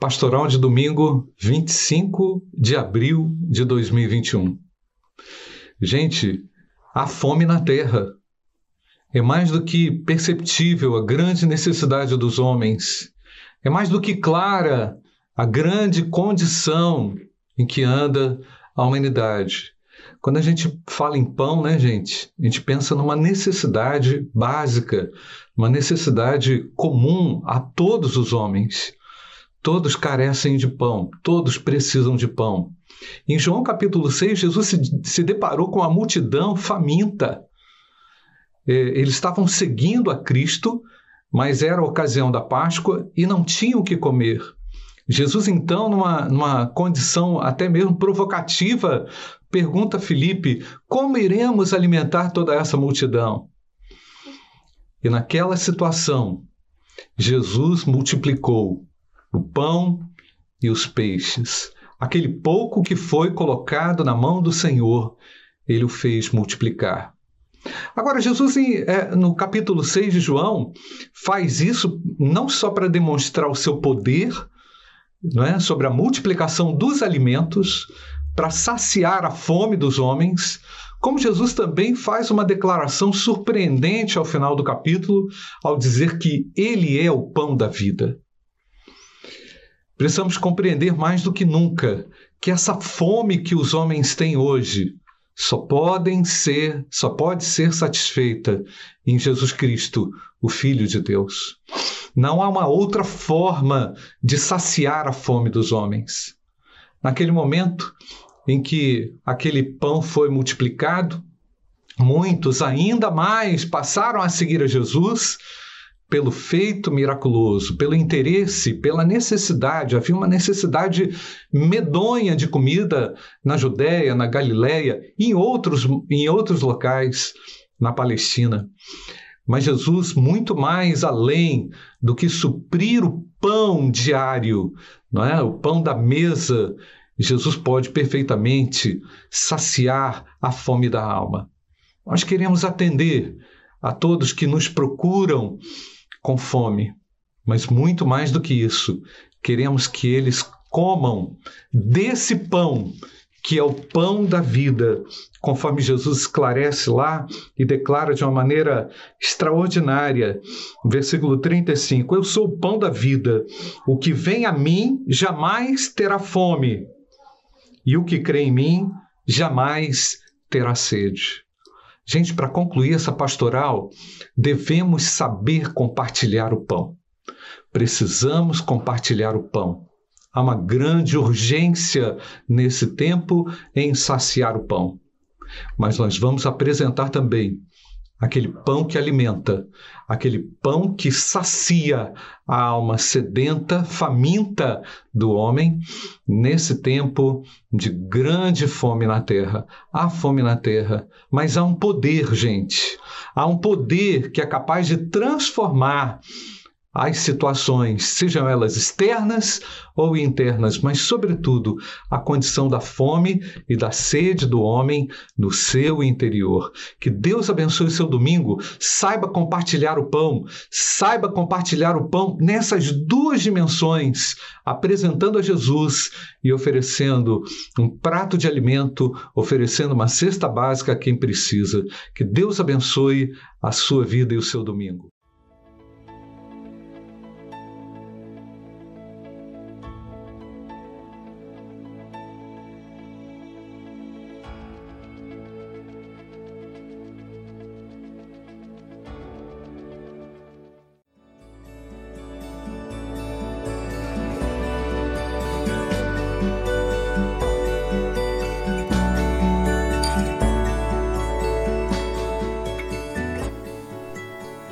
Pastoral de domingo 25 de abril de 2021. Gente, há fome na terra. É mais do que perceptível a grande necessidade dos homens. É mais do que clara a grande condição em que anda a humanidade. Quando a gente fala em pão, né, gente, a gente pensa numa necessidade básica, uma necessidade comum a todos os homens. Todos carecem de pão, todos precisam de pão. Em João capítulo 6, Jesus se, se deparou com a multidão faminta. É, eles estavam seguindo a Cristo, mas era a ocasião da Páscoa e não tinham o que comer. Jesus, então, numa, numa condição até mesmo provocativa, pergunta a Filipe: como iremos alimentar toda essa multidão? E naquela situação, Jesus multiplicou o pão e os peixes. Aquele pouco que foi colocado na mão do Senhor, ele o fez multiplicar. Agora, Jesus, é, no capítulo 6 de João, faz isso não só para demonstrar o seu poder, não é? sobre a multiplicação dos alimentos, para saciar a fome dos homens, como Jesus também faz uma declaração surpreendente ao final do capítulo, ao dizer que Ele é o pão da vida. Precisamos compreender mais do que nunca que essa fome que os homens têm hoje só podem ser, só pode ser satisfeita em Jesus Cristo, o Filho de Deus. Não há uma outra forma de saciar a fome dos homens. Naquele momento em que aquele pão foi multiplicado, muitos ainda mais passaram a seguir a Jesus pelo feito miraculoso, pelo interesse, pela necessidade. Havia uma necessidade medonha de comida na Judéia, na Galiléia e em outros, em outros locais na Palestina. Mas Jesus, muito mais além do que suprir o pão diário, não é? o pão da mesa, Jesus pode perfeitamente saciar a fome da alma. Nós queremos atender a todos que nos procuram com fome. Mas muito mais do que isso, queremos que eles comam desse pão, que é o pão da vida, conforme Jesus esclarece lá e declara de uma maneira extraordinária. Versículo 35: Eu sou o pão da vida. O que vem a mim jamais terá fome, e o que crê em mim jamais terá sede. Gente, para concluir essa pastoral, devemos saber compartilhar o pão. Precisamos compartilhar o pão. Há uma grande urgência nesse tempo em saciar o pão. Mas nós vamos apresentar também aquele pão que alimenta, aquele pão que sacia a alma sedenta, faminta do homem, nesse tempo de grande fome na terra. Há fome na terra, mas há um poder, gente. Há um poder que é capaz de transformar as situações, sejam elas externas ou internas, mas, sobretudo, a condição da fome e da sede do homem no seu interior. Que Deus abençoe o seu domingo, saiba compartilhar o pão, saiba compartilhar o pão nessas duas dimensões, apresentando a Jesus e oferecendo um prato de alimento, oferecendo uma cesta básica a quem precisa. Que Deus abençoe a sua vida e o seu domingo.